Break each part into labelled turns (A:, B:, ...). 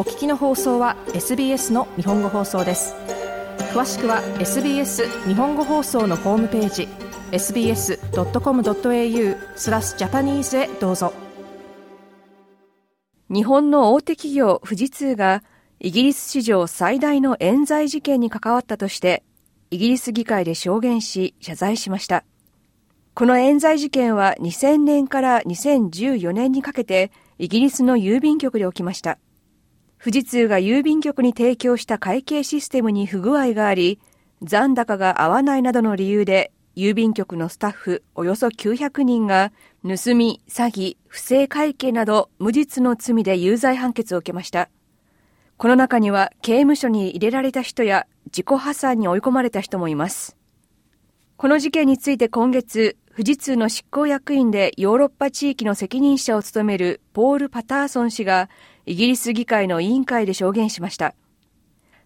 A: お聞きの放送は SBS の日本語放送です詳しくは SBS 日本語放送のホームページ sbs.com.au スラスジャパニーズへどうぞ日本の大手企業富士通がイギリス史上最大の冤罪事件に関わったとしてイギリス議会で証言し謝罪しましたこの冤罪事件は2000年から2014年にかけてイギリスの郵便局で起きました富士通が郵便局に提供した会計システムに不具合があり、残高が合わないなどの理由で、郵便局のスタッフおよそ900人が、盗み、詐欺、不正会計など無実の罪で有罪判決を受けました。この中には刑務所に入れられた人や自己破産に追い込まれた人もいます。この事件について今月、富士通の執行役員でヨーロッパ地域の責任者を務めるポール・パターソン氏がイギリス議会の委員会で証言しました。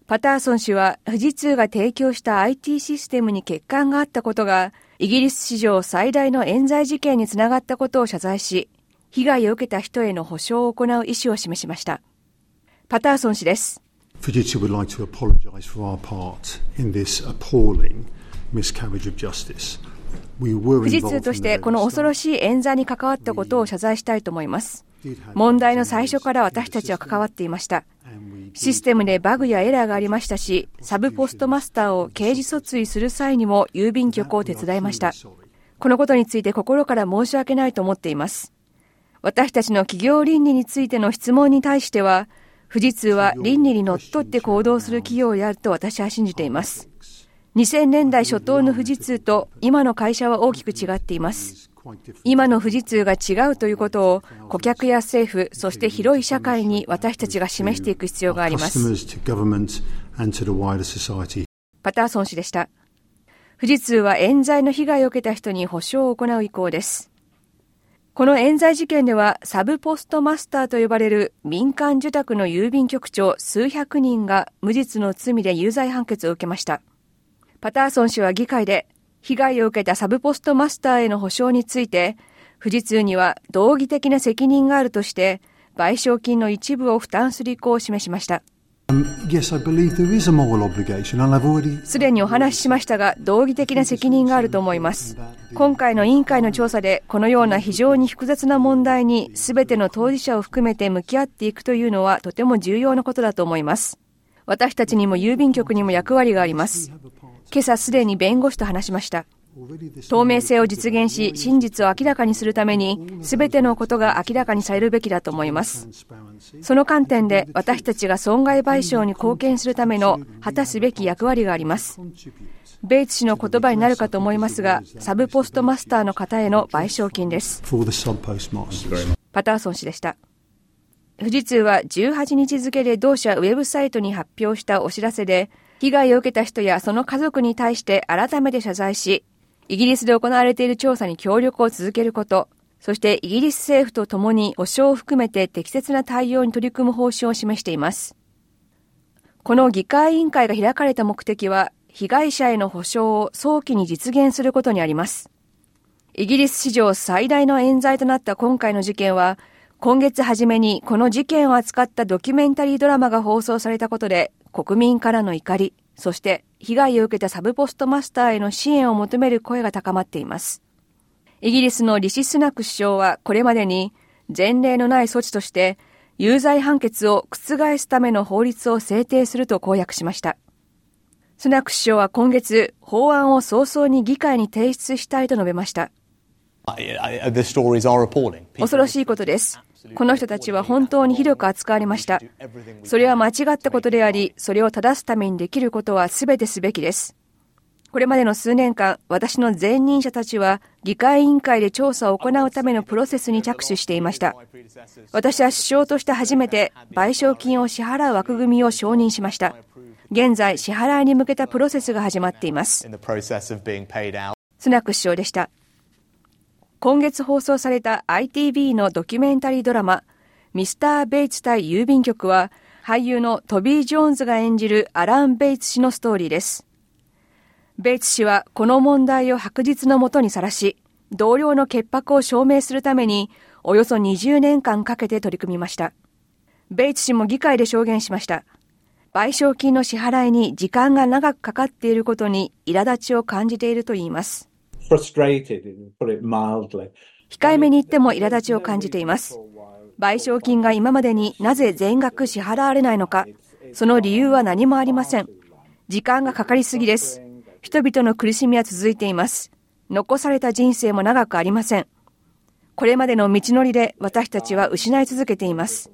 A: パターソン氏は富士通が提供した IT システムに欠陥があったことが、イギリス史上最大の冤罪事件につながったことを謝罪し、被害を受けた人への補償を行う意思を示しました。パターソン氏です。
B: 富士通 would like to apologize for our part in this appalling miscarriage of justice. 富士通としてこの恐ろしい演罪に関わったことを謝罪したいと思います。問題の最初から私たちは関わっていました。システムでバグやエラーがありましたし、サブポストマスターを刑事訴追する際にも郵便局を手伝いました。このことについて心から申し訳ないと思っています。私たちの企業倫理についての質問に対しては、富士通は倫理にのっとって行動する企業であると私は信じています。2000年代初頭の富士通と今の会社は大きく違っています。今の富士通が違うということを顧客や政府、そして広い社会に私たちが示していく必要があります。パターソン氏でした。富士通は冤罪の被害を受けた人に補償を行う意向です。この冤罪事件ではサブポストマスターと呼ばれる民間受託の郵便局長数百人が無実の罪で有罪判決を受けました。パターソン氏は議会で被害を受けたサブポストマスターへの補償について、富士通には道義的な責任があるとして、賠償金の一部を負担する意向を示しました。すでにお話ししましたが、道義的な責任があると思います。今回の委員会の調査で、このような非常に複雑な問題に、すべての当事者を含めて向き合っていくというのは、とても重要なことだと思います。私たちにも郵便局にも役割があります。今朝すでに弁護士と話しました。透明性を実現し、真実を明らかにするために、すべてのことが明らかにされるべきだと思います。その観点で、私たちが損害賠償に貢献するための果たすべき役割があります。ベイツ氏の言葉になるかと思いますが、サブポストマスターの方への賠償金です。パターソン氏でした。富士通は18日付で同社ウェブサイトに発表したお知らせで、被害を受けた人やその家族に対して改めて謝罪し、イギリスで行われている調査に協力を続けること、そしてイギリス政府と共に保証を含めて適切な対応に取り組む方針を示しています。この議会委員会が開かれた目的は、被害者への補償を早期に実現することにあります。イギリス史上最大の冤罪となった今回の事件は、今月初めにこの事件を扱ったドキュメンタリードラマが放送されたことで国民からの怒り、そして被害を受けたサブポストマスターへの支援を求める声が高まっています。イギリスのリシスナク首相はこれまでに前例のない措置として有罪判決を覆すための法律を制定すると公約しました。スナク首相は今月、法案を早々に議会に提出したいと述べました。恐ろしいことです。この人たちは本当にひどく扱われました。それは間違ったことであり、それを正すためにできることは全てすべきです。これまでの数年間、私の前任者たちは議会委員会で調査を行うためのプロセスに着手していました。私は首相として初めて賠償金を支払う枠組みを承認しました。現在、支払いに向けたプロセスが始まっています。スナック首相でした。今月放送された ITV のドキュメンタリードラマ、ミスター・ベイツ対郵便局は、俳優のトビー・ジョーンズが演じるアラン・ベイツ氏のストーリーです。ベイツ氏はこの問題を白日のもとにさらし、同僚の潔白を証明するために、およそ20年間かけて取り組みました。ベイツ氏も議会で証言しました。賠償金の支払いに時間が長くかかっていることに苛立ちを感じているといいます。控えめに言っても苛立ちを感じています。賠償金が今までになぜ全額支払われないのか、その理由は何もありません。時間がかかりすぎです。人々の苦しみは続いています。残された人生も長くありません。これまでの道のりで私たちは失い続けています。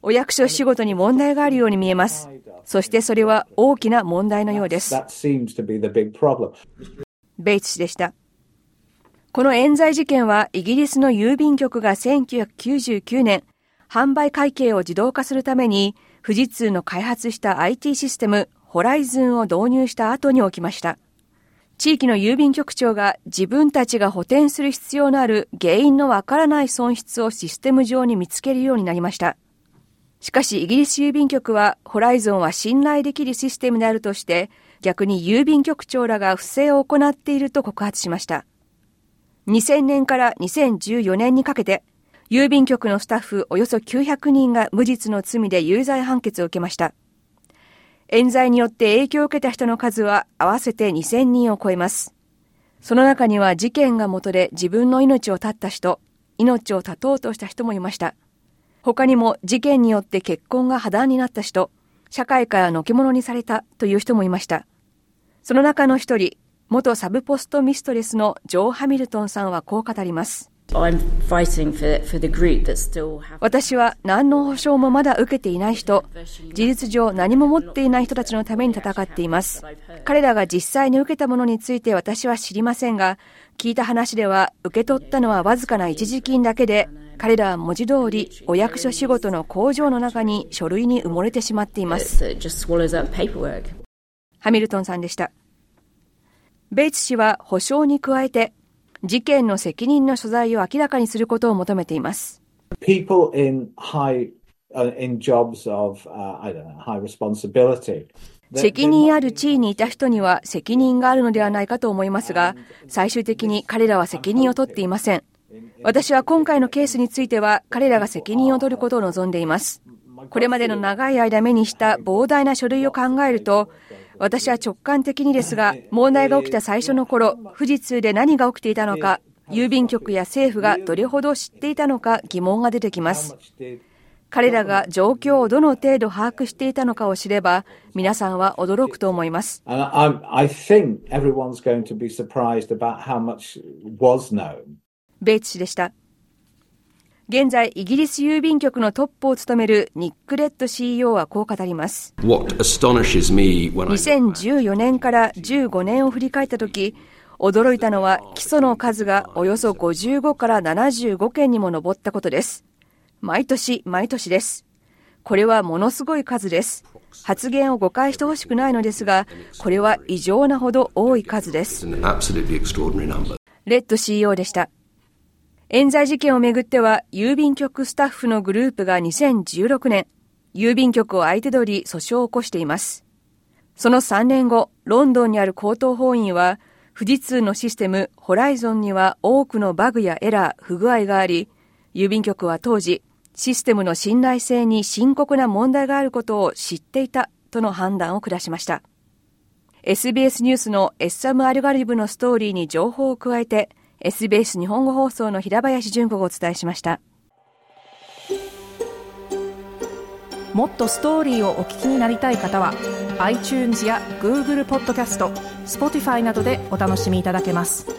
B: お役所仕事に問題があるように見えます。そしてそれは大きな問題のようです。ベイツ氏でした。この冤罪事件はイギリスの郵便局が1999年、販売会計を自動化するために富士通の開発した IT システムホライズンを導入した後に起きました。地域の郵便局長が自分たちが補填する必要のある原因のわからない損失をシステム上に見つけるようになりました。しかしイギリス郵便局はホライゾンは信頼できるシステムであるとして逆に郵便局長らが不正を行っていると告発しました。2000年から2014年にかけて郵便局のスタッフおよそ900人が無実の罪で有罪判決を受けました。冤罪によって影響を受けた人の数は合わせて2000人を超えます。その中には事件が元で自分の命を絶った人、命を絶とうとした人もいました。他にも事件によって結婚が破談になった人、社会からのけ者にされたという人もいました。その中の一人、元サブポストミストレスのジョー・ハミルトンさんはこう語ります。
C: 私は何の保証もまだ受けていない人、事実上何も持っていない人たちのために戦っています。彼らが実際に受けたものについて私は知りませんが、聞いた話では、受け取ったのはわずかな一時金だけで、彼らは文字通りお役所仕事の工場の中に書類に埋もれてしまっています。ハミルトンさんでした。ベイツ氏は保証に加えて、事件の責任の所在を明らかにすることを求めています。責任ある地位にいた人には責任があるのではないかと思いますが、最終的に彼らは責任を取っていません。私は今回のケースについては、彼らが責任を取ることを望んでいます。これまでの長い間目にした膨大な書類を考えると、私は直感的にですが、問題が起きた最初の頃、富士通で何が起きていたのか、郵便局や政府がどれほど知っていたのか疑問が出てきます。彼らが状況をどの程度把握していたのかを知れば、皆さんは驚くと思います。ベイツ氏でした。現在、イギリス郵便局のトップを務めるニック・レッド CEO はこう語ります。2014年から15年を振り返ったとき、驚いたのは基礎の数がおよそ55から75件にも上ったことです。毎年毎年です。これはものすごい数です。発言を誤解してほしくないのですが、これは異常なほど多い数です。レッド CEO でした。冤罪事件をめぐっては、郵便局スタッフのグループが2016年、郵便局を相手取り訴訟を起こしています。その3年後、ロンドンにある高等法院は、富士通のシステムホライゾンには多くのバグやエラー、不具合があり、郵便局は当時、システムの信頼性に深刻な問題があることを知っていたとの判断を下しました。SBS ニュースの SM アルガリブのストーリーに情報を加えて SBS 日本語放送の平林純子がお伝えしました
A: もっとストーリーをお聞きになりたい方は iTunes や Google ポッドキャスト Spotify などでお楽しみいただけます。